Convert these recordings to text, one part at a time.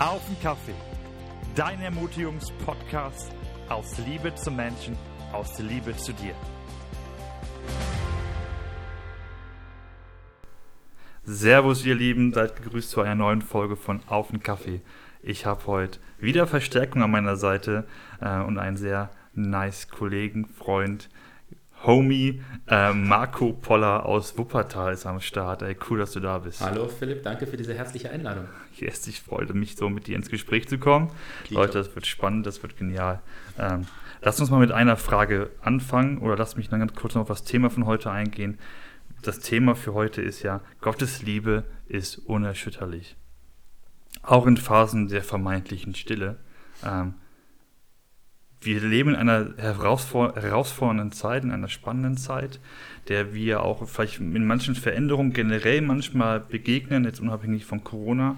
Auf den Kaffee. Dein Ermutigungspodcast aus Liebe zum Menschen, aus Liebe zu dir. Servus, ihr Lieben, seid gegrüßt zu einer neuen Folge von Auf den Kaffee. Ich habe heute wieder Verstärkung an meiner Seite äh, und einen sehr nice Kollegen, Freund, Homie äh, Marco Poller aus Wuppertal ist am Start. Ey, cool, dass du da bist. Hallo Philipp, danke für diese herzliche Einladung. Yes, ich freue mich so, mit dir ins Gespräch zu kommen. Lieb Leute, das wird spannend, das wird genial. Ähm, lass uns mal mit einer Frage anfangen oder lass mich dann ganz kurz noch auf das Thema von heute eingehen. Das Thema für heute ist ja, Gottes Liebe ist unerschütterlich. Auch in Phasen der vermeintlichen Stille. Ähm, wir leben in einer herausfordernden Zeit, in einer spannenden Zeit, der wir auch vielleicht in manchen Veränderungen generell manchmal begegnen, jetzt unabhängig von Corona,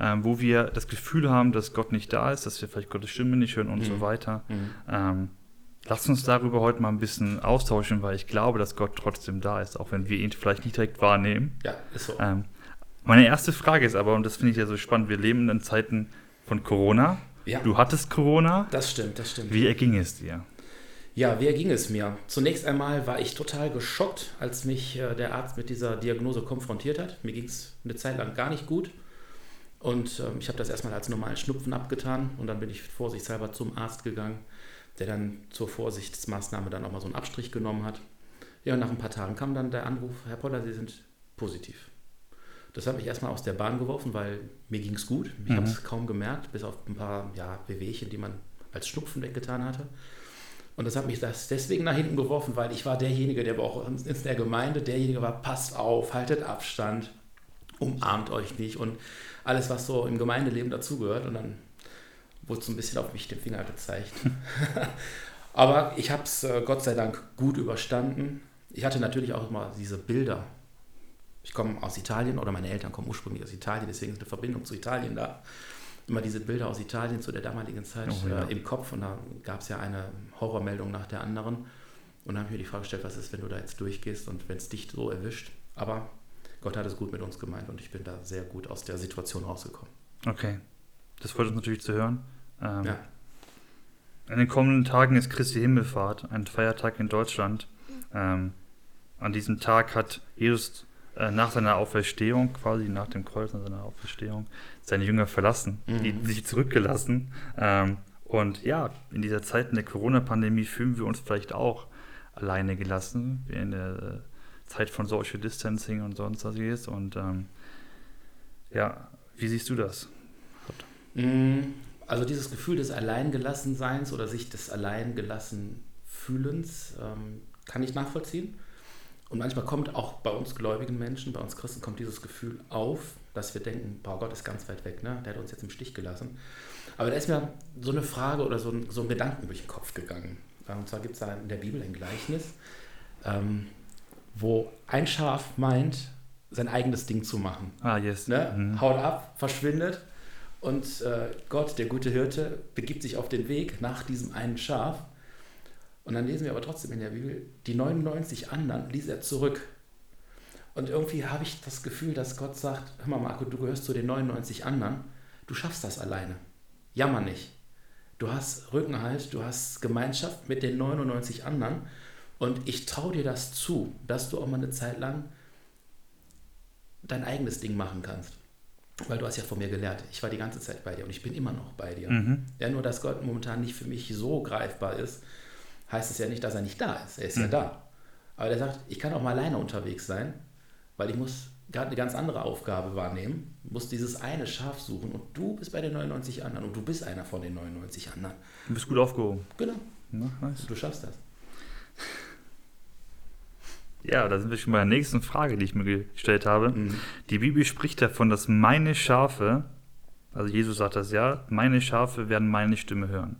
ähm, wo wir das Gefühl haben, dass Gott nicht da ist, dass wir vielleicht Gottes Stimme nicht hören und mhm. so weiter. Mhm. Ähm, lasst uns darüber heute mal ein bisschen austauschen, weil ich glaube, dass Gott trotzdem da ist, auch wenn wir ihn vielleicht nicht direkt wahrnehmen. Ja, ist so. Ähm, meine erste Frage ist aber, und das finde ich ja so spannend, wir leben in Zeiten von Corona. Ja. Du hattest Corona. Das stimmt, das stimmt. Wie erging es dir? Ja, wie erging es mir? Zunächst einmal war ich total geschockt, als mich äh, der Arzt mit dieser Diagnose konfrontiert hat. Mir ging es eine Zeit lang gar nicht gut. Und ähm, ich habe das erstmal als normalen Schnupfen abgetan und dann bin ich vorsichtshalber zum Arzt gegangen, der dann zur Vorsichtsmaßnahme dann auch mal so einen Abstrich genommen hat. Ja, und nach ein paar Tagen kam dann der Anruf, Herr Poller, Sie sind positiv. Das hat mich erstmal aus der Bahn geworfen, weil mir ging es gut. Ich mhm. habe es kaum gemerkt, bis auf ein paar ja, Wehwehchen, die man als Schnupfen weggetan hatte. Und das hat mich das deswegen nach hinten geworfen, weil ich war derjenige, der auch in der Gemeinde derjenige war, passt auf, haltet Abstand, umarmt euch nicht und alles, was so im Gemeindeleben dazugehört. Und dann wurde so ein bisschen auf mich den Finger gezeigt. Aber ich habe es äh, Gott sei Dank gut überstanden. Ich hatte natürlich auch immer diese Bilder ich komme aus Italien oder meine Eltern kommen ursprünglich aus Italien, deswegen ist eine Verbindung zu Italien da. Immer diese Bilder aus Italien zu der damaligen Zeit oh, ja. äh, im Kopf und da gab es ja eine Horrormeldung nach der anderen. Und dann habe ich mir die Frage gestellt, was ist, wenn du da jetzt durchgehst und wenn es dich so erwischt. Aber Gott hat es gut mit uns gemeint und ich bin da sehr gut aus der Situation rausgekommen. Okay, das freut uns natürlich zu hören. Ähm, ja. In den kommenden Tagen ist Christi Himmelfahrt, ein Feiertag in Deutschland. Ähm, an diesem Tag hat Jesus äh, nach seiner Auferstehung, quasi nach dem Kreuz, nach seiner Auferstehung, seine Jünger verlassen, mhm. die sich zurückgelassen. Ähm, und ja, in dieser Zeit in der Corona-Pandemie fühlen wir uns vielleicht auch alleine gelassen, wie in der äh, Zeit von Social Distancing und sonst was ist. Und ähm, ja, wie siehst du das? Mhm. Also dieses Gefühl des Alleingelassenseins oder sich des Alleingelassenfühlens ähm, kann ich nachvollziehen. Und manchmal kommt auch bei uns gläubigen Menschen, bei uns Christen, kommt dieses Gefühl auf, dass wir denken, boah, Gott ist ganz weit weg, ne? der hat uns jetzt im Stich gelassen. Aber da ist mir so eine Frage oder so ein, so ein Gedanken durch den Kopf gegangen. Und zwar gibt es da in der Bibel ein Gleichnis, ähm, wo ein Schaf meint, sein eigenes Ding zu machen. Ah, yes. Ne? Mhm. Haut ab, verschwindet und äh, Gott, der gute Hirte, begibt sich auf den Weg nach diesem einen Schaf und dann lesen wir aber trotzdem in der Bibel, die 99 anderen ließ er zurück. Und irgendwie habe ich das Gefühl, dass Gott sagt, hör mal Marco, du gehörst zu den 99 anderen, du schaffst das alleine. Jammer nicht. Du hast Rückenhalt, du hast Gemeinschaft mit den 99 anderen und ich traue dir das zu, dass du auch mal eine Zeit lang dein eigenes Ding machen kannst. Weil du hast ja von mir gelernt, ich war die ganze Zeit bei dir und ich bin immer noch bei dir. Mhm. Ja, nur dass Gott momentan nicht für mich so greifbar ist, heißt es ja nicht, dass er nicht da ist. Er ist mhm. ja da. Aber er sagt, ich kann auch mal alleine unterwegs sein, weil ich muss gerade eine ganz andere Aufgabe wahrnehmen, muss dieses eine Schaf suchen und du bist bei den 99 anderen und du bist einer von den 99 anderen. Du bist gut aufgehoben. Genau. Ja, nice. Du schaffst das. Ja, da sind wir schon bei der nächsten Frage, die ich mir gestellt habe. Mhm. Die Bibel spricht davon, dass meine Schafe, also Jesus sagt das ja, meine Schafe werden meine Stimme hören.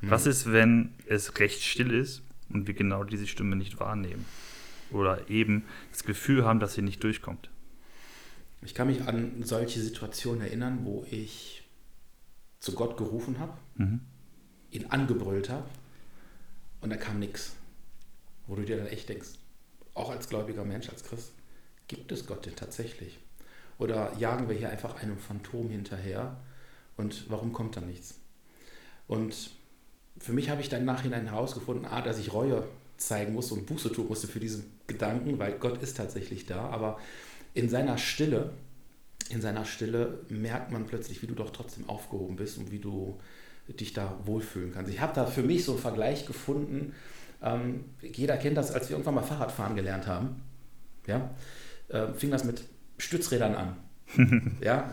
Mhm. Was ist, wenn es recht still ist und wir genau diese Stimme nicht wahrnehmen? Oder eben das Gefühl haben, dass sie nicht durchkommt? Ich kann mich an solche Situationen erinnern, wo ich zu Gott gerufen habe, mhm. ihn angebrüllt habe und da kam nichts. Wo du dir dann echt denkst, auch als gläubiger Mensch, als Christ, gibt es Gott denn tatsächlich? Oder jagen wir hier einfach einem Phantom hinterher Und warum kommt dann nichts? Und für mich habe ich dann Nachhinein herausgefunden, A, dass ich Reue zeigen musste und Buße tun musste für diesen Gedanken, weil Gott ist tatsächlich da, aber in seiner Stille, in seiner Stille merkt man plötzlich, wie du doch trotzdem aufgehoben bist und wie du dich da wohlfühlen kannst. Ich habe da für mich so einen Vergleich gefunden. Ähm, jeder kennt das, als wir irgendwann mal Fahrradfahren gelernt haben. Ja, äh, fing das mit Stützrädern an. ja,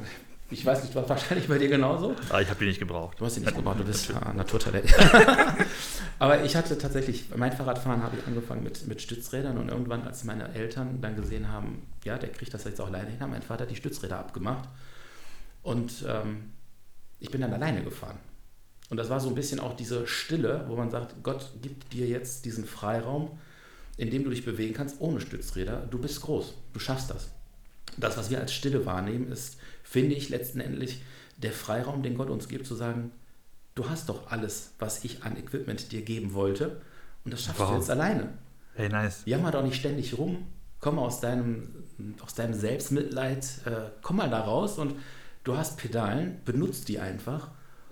ich weiß nicht, war wahrscheinlich bei dir genauso. Ah, ich habe die nicht gebraucht. Du hast die nicht gebraucht, du bist ah, Naturtalent. Aber ich hatte tatsächlich, mein Fahrradfahren habe ich angefangen mit, mit Stützrädern und irgendwann, als meine Eltern dann gesehen haben, ja, der kriegt das jetzt auch alleine hin, haben mein Vater die Stützräder abgemacht. Und ähm, ich bin dann alleine gefahren. Und das war so ein bisschen auch diese Stille, wo man sagt, Gott gibt dir jetzt diesen Freiraum, in dem du dich bewegen kannst ohne Stützräder. Du bist groß, du schaffst das. Das, was wir als Stille wahrnehmen, ist finde ich letztendlich der Freiraum, den Gott uns gibt, zu sagen, du hast doch alles, was ich an Equipment dir geben wollte und das schaffst wow. du jetzt alleine. Hey, nice. Jammer doch nicht ständig rum, komm aus deinem, aus deinem Selbstmitleid, äh, komm mal da raus und du hast Pedalen, benutzt die einfach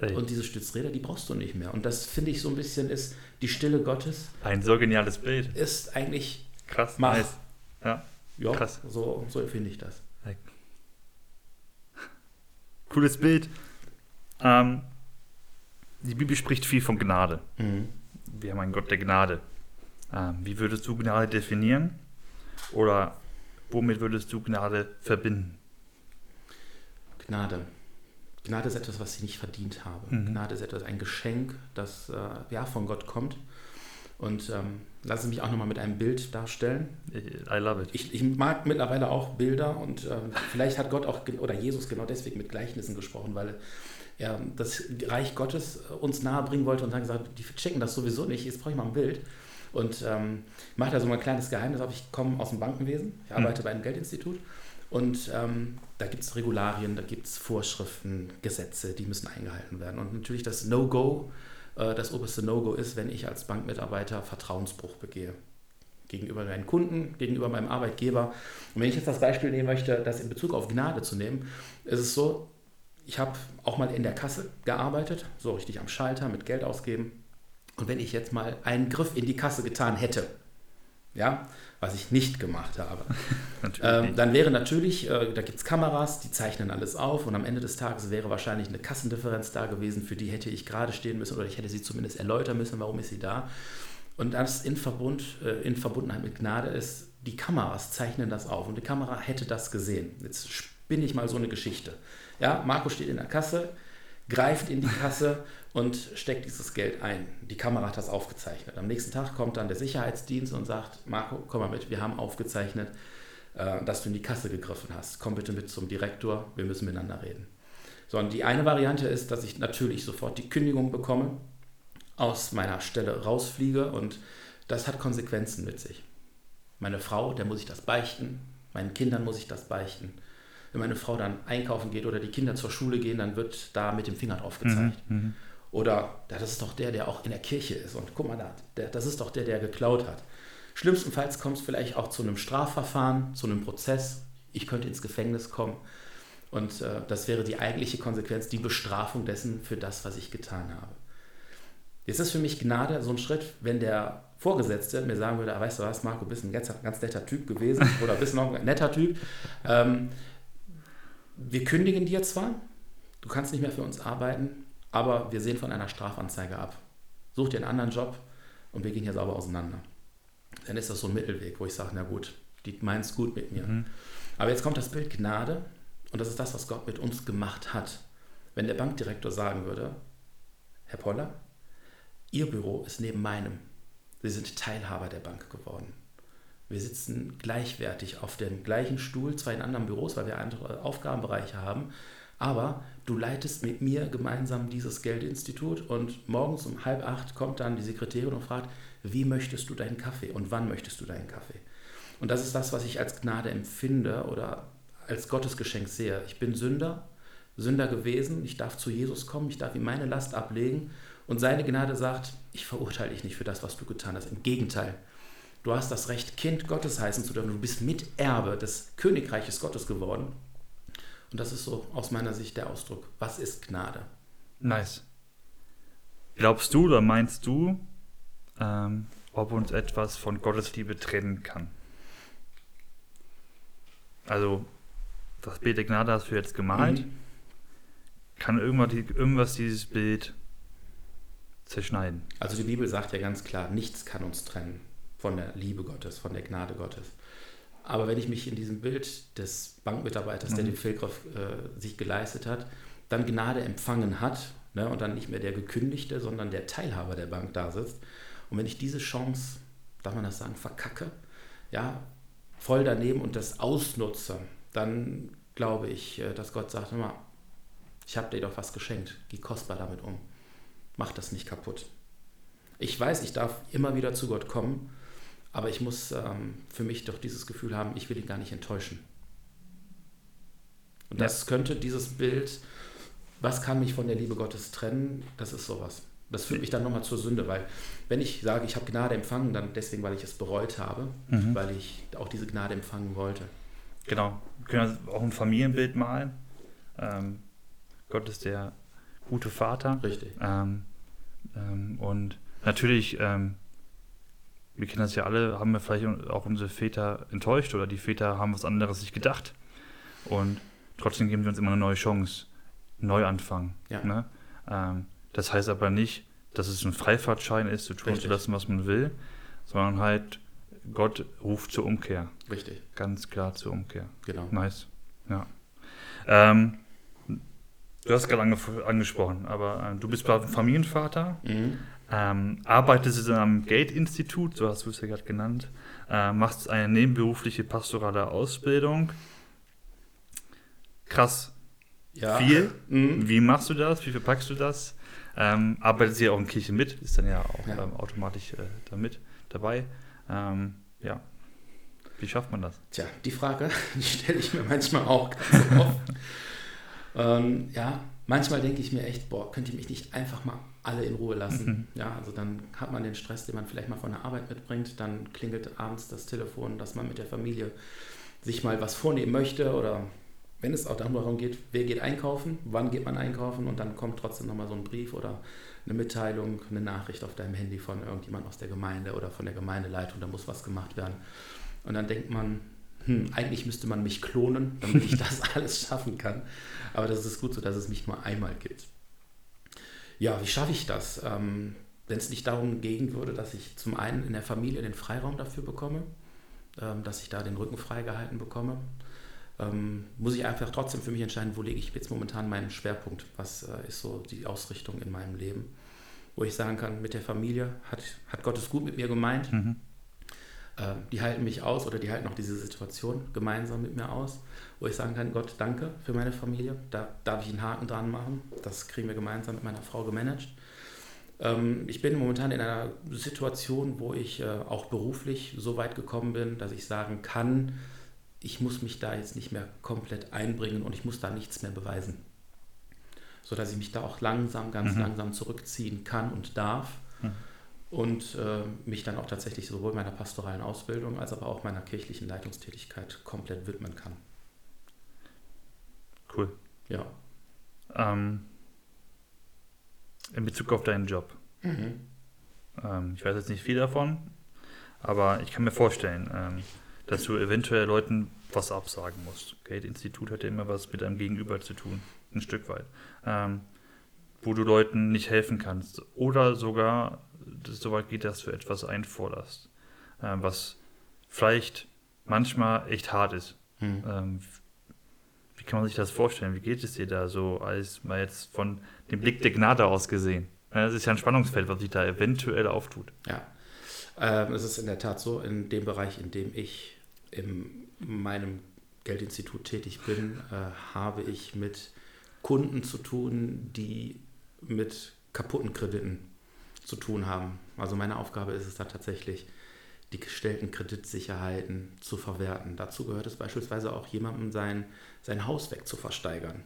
hey. und diese Stützräder, die brauchst du nicht mehr. Und das finde ich so ein bisschen ist die Stille Gottes. Ein so geniales Bild. Ist eigentlich krass, mach. nice. Ja, ja krass. So, so empfinde ich das. cooles Bild. Ähm, die Bibel spricht viel von Gnade. Mhm. Wir haben einen Gott der Gnade. Ähm, wie würdest du Gnade definieren? Oder womit würdest du Gnade verbinden? Gnade. Gnade ist etwas, was ich nicht verdient habe. Mhm. Gnade ist etwas, ein Geschenk, das äh, ja von Gott kommt. Und ähm, lasse mich auch nochmal mit einem Bild darstellen. I love it. Ich, ich mag mittlerweile auch Bilder und ähm, vielleicht hat Gott auch oder Jesus genau deswegen mit Gleichnissen gesprochen, weil er das Reich Gottes uns nahe bringen wollte und dann gesagt, die checken das sowieso nicht, jetzt brauche ich mal ein Bild. Und ähm, mache da so mal ein kleines Geheimnis auf. Ich komme aus dem Bankenwesen, ich arbeite hm. bei einem Geldinstitut und ähm, da gibt es Regularien, da gibt es Vorschriften, Gesetze, die müssen eingehalten werden. Und natürlich das No-Go äh, das oberste No-Go ist, wenn ich als Bankmitarbeiter Vertrauensbruch begehe. Gegenüber meinen Kunden, gegenüber meinem Arbeitgeber. Und wenn ich jetzt das Beispiel nehmen möchte, das in Bezug auf Gnade zu nehmen, ist es so, ich habe auch mal in der Kasse gearbeitet, so richtig am Schalter mit Geld ausgeben. Und wenn ich jetzt mal einen Griff in die Kasse getan hätte, ja, was ich nicht gemacht habe. ähm, dann wäre natürlich, äh, da gibt es Kameras, die zeichnen alles auf und am Ende des Tages wäre wahrscheinlich eine Kassendifferenz da gewesen, für die hätte ich gerade stehen müssen oder ich hätte sie zumindest erläutern müssen, warum ist sie da. Und das in, Verbund, äh, in Verbundenheit mit Gnade ist, die Kameras zeichnen das auf und die Kamera hätte das gesehen. Jetzt spinne ich mal so eine Geschichte. Ja, Marco steht in der Kasse, greift in die Kasse und steckt dieses Geld ein. Die Kamera hat das aufgezeichnet. Am nächsten Tag kommt dann der Sicherheitsdienst und sagt, Marco, komm mal mit, wir haben aufgezeichnet, äh, dass du in die Kasse gegriffen hast. Komm bitte mit zum Direktor, wir müssen miteinander reden. So, und die eine Variante ist, dass ich natürlich sofort die Kündigung bekomme, aus meiner Stelle rausfliege und das hat Konsequenzen mit sich. Meine Frau, der muss ich das beichten, meinen Kindern muss ich das beichten wenn meine Frau dann einkaufen geht oder die Kinder zur Schule gehen, dann wird da mit dem Finger drauf gezeigt. Mhm, mhm. oder das ist doch der, der auch in der Kirche ist. Und guck mal, da, der, das ist doch der, der geklaut hat. Schlimmstenfalls kommt es vielleicht auch zu einem Strafverfahren, zu einem Prozess. Ich könnte ins Gefängnis kommen. Und äh, das wäre die eigentliche Konsequenz, die Bestrafung dessen für das, was ich getan habe. Jetzt ist für mich Gnade so ein Schritt, wenn der Vorgesetzte mir sagen würde, ah, weißt du was, Marco, bist ein ganz, ganz netter Typ gewesen oder bist noch ein netter Typ. Ähm, wir kündigen dir zwar, du kannst nicht mehr für uns arbeiten, aber wir sehen von einer Strafanzeige ab. Such dir einen anderen Job und wir gehen hier sauber auseinander. Dann ist das so ein Mittelweg, wo ich sage, na gut, die meinen es gut mit mir. Mhm. Aber jetzt kommt das Bild Gnade und das ist das, was Gott mit uns gemacht hat. Wenn der Bankdirektor sagen würde, Herr Poller, Ihr Büro ist neben meinem. Sie sind Teilhaber der Bank geworden. Wir sitzen gleichwertig auf dem gleichen Stuhl, zwar in anderen Büros, weil wir andere Aufgabenbereiche haben, aber du leitest mit mir gemeinsam dieses Geldinstitut und morgens um halb acht kommt dann die Sekretärin und fragt, wie möchtest du deinen Kaffee und wann möchtest du deinen Kaffee? Und das ist das, was ich als Gnade empfinde oder als Gottesgeschenk sehe. Ich bin Sünder, Sünder gewesen, ich darf zu Jesus kommen, ich darf ihm meine Last ablegen und seine Gnade sagt, ich verurteile dich nicht für das, was du getan hast. Im Gegenteil, Du hast das Recht, Kind Gottes heißen zu dürfen. Du bist Miterbe des Königreiches Gottes geworden. Und das ist so aus meiner Sicht der Ausdruck. Was ist Gnade? Nice. Glaubst du oder meinst du, ähm, ob uns etwas von Gottes Liebe trennen kann? Also, das Bild der Gnade hast du jetzt gemalt. Mhm. Kann irgendwas, irgendwas dieses Bild zerschneiden? Also die Bibel sagt ja ganz klar, nichts kann uns trennen von der Liebe Gottes, von der Gnade Gottes. Aber wenn ich mich in diesem Bild des Bankmitarbeiters, mhm. der den Fehlgriff äh, sich geleistet hat, dann Gnade empfangen hat ne, und dann nicht mehr der Gekündigte, sondern der Teilhaber der Bank da sitzt. Und wenn ich diese Chance, darf man das sagen, verkacke, ja, voll daneben und das ausnutze, dann glaube ich, äh, dass Gott sagt, mal, ich habe dir doch was geschenkt, geh kostbar damit um. Mach das nicht kaputt. Ich weiß, ich darf immer wieder zu Gott kommen, aber ich muss ähm, für mich doch dieses Gefühl haben, ich will ihn gar nicht enttäuschen. Und das ja. könnte dieses Bild, was kann mich von der Liebe Gottes trennen, das ist sowas. Das führt mich dann nochmal zur Sünde, weil wenn ich sage, ich habe Gnade empfangen, dann deswegen, weil ich es bereut habe, mhm. weil ich auch diese Gnade empfangen wollte. Genau. Wir können auch ein Familienbild malen. Ähm, Gott ist der gute Vater. Richtig. Ähm, ähm, und natürlich, ähm, wir kennen das ja alle, haben wir vielleicht auch unsere Väter enttäuscht oder die Väter haben was anderes sich gedacht. Und trotzdem geben sie uns immer eine neue Chance. Neuanfang. Ja. Ne? Ähm, das heißt aber nicht, dass es ein Freifahrtschein ist, zu tun zu lassen, was man will, sondern halt, Gott ruft zur Umkehr. Richtig. Ganz klar zur Umkehr. Genau. Nice. Ja. Ähm, du hast gerade ange angesprochen, aber äh, du bist Familienvater, mhm. Ähm, arbeitest in einem Gate-Institut, so hast du es ja gerade genannt, äh, machst eine nebenberufliche pastorale Ausbildung. Krass. Ja. Viel. Mhm. Wie machst du das? Wie verpackst du das? Ähm, arbeitet sie auch in Kirche mit, ist dann ja auch ja. Ähm, automatisch äh, damit dabei. Ähm, ja. Wie schafft man das? Tja, die Frage, die stelle ich mir manchmal auch ganz oft. ähm, ja, manchmal denke ich mir echt, boah, könnt ihr mich nicht einfach mal alle in Ruhe lassen? Mhm. Ja, also dann hat man den Stress, den man vielleicht mal von der Arbeit mitbringt, dann klingelt abends das Telefon, dass man mit der Familie sich mal was vornehmen möchte oder wenn es auch darum geht, wer geht einkaufen, wann geht man einkaufen und dann kommt trotzdem nochmal so ein Brief oder eine Mitteilung, eine Nachricht auf deinem Handy von irgendjemand aus der Gemeinde oder von der Gemeindeleitung, da muss was gemacht werden. Und dann denkt man, hm, eigentlich müsste man mich klonen, damit ich das alles schaffen kann. Aber das ist gut so, dass es mich nur einmal gibt. Ja, wie schaffe ich das? Ähm, Wenn es nicht darum gehen würde, dass ich zum einen in der Familie den Freiraum dafür bekomme, ähm, dass ich da den Rücken freigehalten bekomme, ähm, muss ich einfach trotzdem für mich entscheiden, wo lege ich jetzt momentan meinen Schwerpunkt, was äh, ist so die Ausrichtung in meinem Leben, wo ich sagen kann, mit der Familie hat, hat Gott es gut mit mir gemeint, mhm. Äh, die halten mich aus oder die halten auch diese Situation gemeinsam mit mir aus, wo ich sagen kann, Gott, danke für meine Familie, da darf ich einen Haken dran machen, das kriegen wir gemeinsam mit meiner Frau gemanagt. Ähm, ich bin momentan in einer Situation, wo ich äh, auch beruflich so weit gekommen bin, dass ich sagen kann, ich muss mich da jetzt nicht mehr komplett einbringen und ich muss da nichts mehr beweisen. Sodass ich mich da auch langsam, ganz mhm. langsam zurückziehen kann und darf mhm. Und äh, mich dann auch tatsächlich sowohl meiner pastoralen Ausbildung als aber auch meiner kirchlichen Leitungstätigkeit komplett widmen kann. Cool. Ja. Ähm, in Bezug auf deinen Job. Mhm. Ähm, ich weiß jetzt nicht viel davon, aber ich kann mir vorstellen, ähm, dass du eventuell Leuten was absagen musst. Gate-Institut hat ja immer was mit deinem Gegenüber zu tun, ein Stück weit. Ähm, wo du Leuten nicht helfen kannst. Oder sogar, so weit geht, dass du etwas einforderst, ähm, was vielleicht manchmal echt hart ist. Hm. Ähm, wie kann man sich das vorstellen? Wie geht es dir da so, als mal jetzt von dem Blick der Gnade aus gesehen? Das ist ja ein Spannungsfeld, was sich da eventuell auftut. Ja, ähm, es ist in der Tat so, in dem Bereich, in dem ich in meinem Geldinstitut tätig bin, äh, habe ich mit Kunden zu tun, die mit kaputten Krediten zu tun haben. Also meine Aufgabe ist es da tatsächlich, die gestellten Kreditsicherheiten zu verwerten. Dazu gehört es beispielsweise auch jemandem sein, sein Haus wegzuversteigern.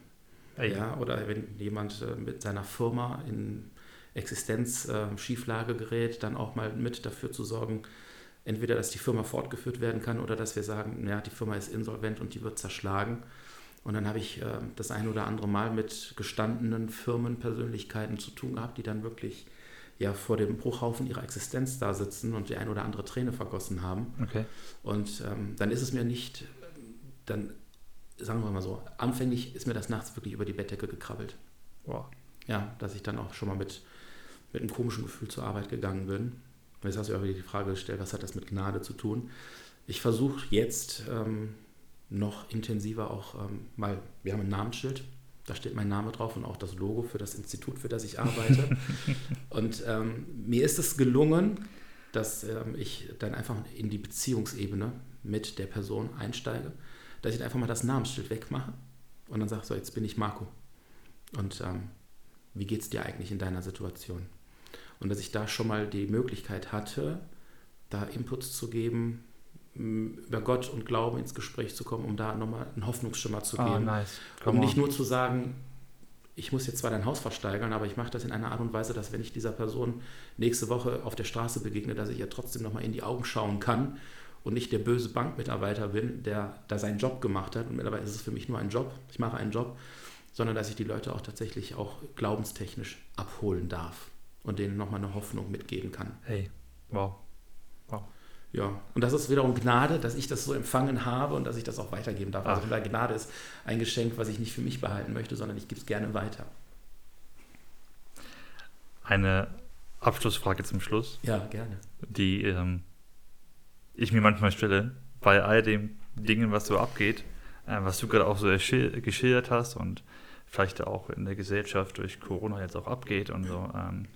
Hey. Ja, oder wenn jemand äh, mit seiner Firma in Existenzschieflage äh, gerät, dann auch mal mit dafür zu sorgen, entweder, dass die Firma fortgeführt werden kann oder dass wir sagen, ja, die Firma ist insolvent und die wird zerschlagen. Und dann habe ich äh, das ein oder andere Mal mit gestandenen Firmenpersönlichkeiten zu tun gehabt, die dann wirklich ja vor dem Bruchhaufen ihrer Existenz da sitzen und die ein oder andere Träne vergossen haben. Okay. Und ähm, dann ist es mir nicht, dann sagen wir mal so, anfänglich ist mir das nachts wirklich über die Bettdecke gekrabbelt. Wow. Ja, dass ich dann auch schon mal mit, mit einem komischen Gefühl zur Arbeit gegangen bin. Und jetzt hast du irgendwie die Frage gestellt, was hat das mit Gnade zu tun? Ich versuche jetzt ähm, noch intensiver auch ähm, mal, wir haben ein Namensschild, da steht mein Name drauf und auch das Logo für das Institut, für das ich arbeite. und ähm, mir ist es gelungen, dass ähm, ich dann einfach in die Beziehungsebene mit der Person einsteige, dass ich einfach mal das Namensschild wegmache und dann sage, so, jetzt bin ich Marco. Und ähm, wie geht es dir eigentlich in deiner Situation? Und dass ich da schon mal die Möglichkeit hatte, da Inputs zu geben, über Gott und Glauben ins Gespräch zu kommen, um da nochmal einen Hoffnungsschimmer zu Ah, geben. nice. um nicht nur zu sagen, ich muss jetzt zwar dein Haus versteigern, aber ich mache das in einer Art und Weise, dass wenn ich dieser Person nächste Woche auf der Straße begegne, dass ich ihr trotzdem nochmal in die Augen schauen kann und nicht der böse Bankmitarbeiter bin, der da seinen Job gemacht hat. Und mittlerweile ist es für mich nur ein Job. Ich mache einen Job, sondern dass ich die Leute auch tatsächlich auch glaubenstechnisch abholen darf und denen nochmal eine Hoffnung mitgeben kann. Hey, wow. Ja, und das ist wiederum Gnade, dass ich das so empfangen habe und dass ich das auch weitergeben darf. Also Ach. weil Gnade ist ein Geschenk, was ich nicht für mich behalten möchte, sondern ich gebe es gerne weiter. Eine Abschlussfrage zum Schluss, Ja, gerne. die ähm, ich mir manchmal stelle, bei all den Dingen, was so abgeht, äh, was du gerade auch so geschildert hast und vielleicht auch in der Gesellschaft durch Corona jetzt auch abgeht und so. Ähm,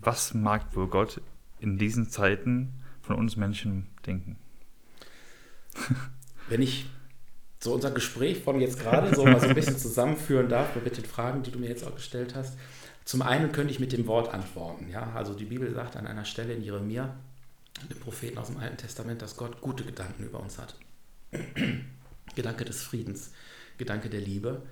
was mag wohl Gott in diesen Zeiten von uns Menschen denken? Wenn ich so unser Gespräch von jetzt gerade so mal so ein bisschen zusammenführen darf mit den Fragen, die du mir jetzt auch gestellt hast. Zum einen könnte ich mit dem Wort antworten. Ja? Also die Bibel sagt an einer Stelle in Jeremia, dem Propheten aus dem Alten Testament, dass Gott gute Gedanken über uns hat. Gedanke des Friedens, Gedanke der Liebe.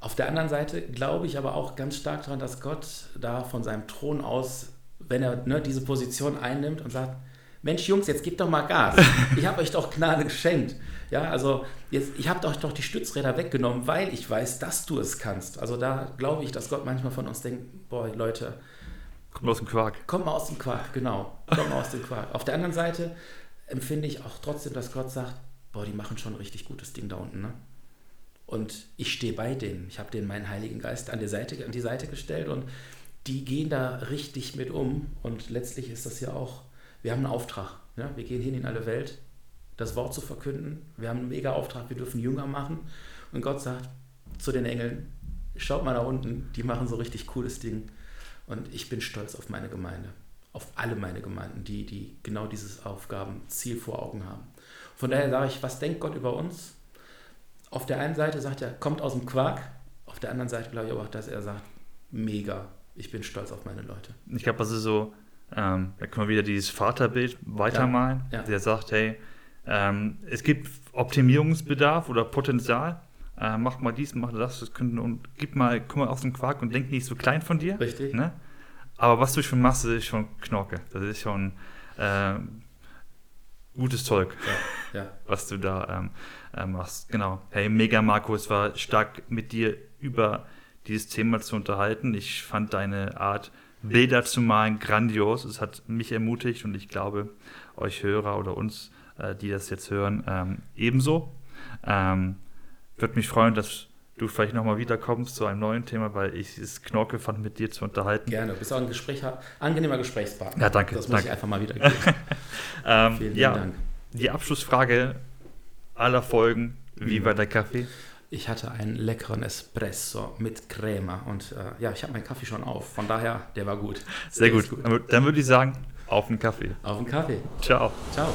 Auf der anderen Seite glaube ich aber auch ganz stark daran, dass Gott da von seinem Thron aus, wenn er ne, diese Position einnimmt und sagt, Mensch Jungs, jetzt gebt doch mal Gas. Ich habe euch doch Gnade geschenkt. Ja, also jetzt, ich habe euch doch die Stützräder weggenommen, weil ich weiß, dass du es kannst. Also da glaube ich, dass Gott manchmal von uns denkt, boah, Leute, Kommt aus dem Quark. Kommt mal aus dem Quark, genau. Kommt mal aus dem Quark. Auf der anderen Seite empfinde ich auch trotzdem, dass Gott sagt, boah, die machen schon ein richtig gutes Ding da unten, ne? Und ich stehe bei denen. Ich habe denen meinen Heiligen Geist an die, Seite, an die Seite gestellt und die gehen da richtig mit um. Und letztlich ist das ja auch, wir haben einen Auftrag. Ja? Wir gehen hin in alle Welt, das Wort zu verkünden. Wir haben einen mega Auftrag, wir dürfen Jünger machen. Und Gott sagt zu den Engeln, schaut mal da unten, die machen so richtig cooles Ding. Und ich bin stolz auf meine Gemeinde, auf alle meine Gemeinden, die, die genau dieses Aufgabenziel vor Augen haben. Von daher sage ich, was denkt Gott über uns? Auf der einen Seite sagt er, kommt aus dem Quark. Auf der anderen Seite glaube ich aber auch, dass er sagt, mega, ich bin stolz auf meine Leute. Ich glaube, das ist so, ähm, da können wir wieder dieses Vaterbild weitermalen, Ja, ja. der sagt, hey, ähm, es gibt Optimierungsbedarf oder Potenzial. Äh, mach mal dies, mach das, das könnten und gib mal, guck mal aus dem Quark und denk nicht so klein von dir. Richtig? Ne? Aber was du schon machst, das ist schon Knorke. Das ist schon äh, gutes Zeug, Ja, ja. was du da ähm, äh, machst. Genau. Hey, mega Marco, es war stark mit dir über dieses Thema zu unterhalten. Ich fand deine Art, Bilder zu malen, grandios. Es hat mich ermutigt und ich glaube, euch Hörer oder uns, äh, die das jetzt hören, ähm, ebenso. Ähm, Würde mich freuen, dass du vielleicht nochmal wiederkommst zu einem neuen Thema, weil ich es Knorke fand, mit dir zu unterhalten. Gerne. Bist auch ein Gespräch, angenehmer Gesprächspartner. Ja, danke, Das muss danke. ich einfach mal wieder geben. Ähm, Vielen ja, Dank. die Abschlussfrage aller Folgen. Wie Mhm. war der Kaffee? Ich hatte einen leckeren Espresso mit Crema und äh, ja, ich habe meinen Kaffee schon auf. Von daher, der war gut. Sehr gut. wür- Dann würde ich sagen, auf den Kaffee. Auf den Kaffee. Ciao. Ciao.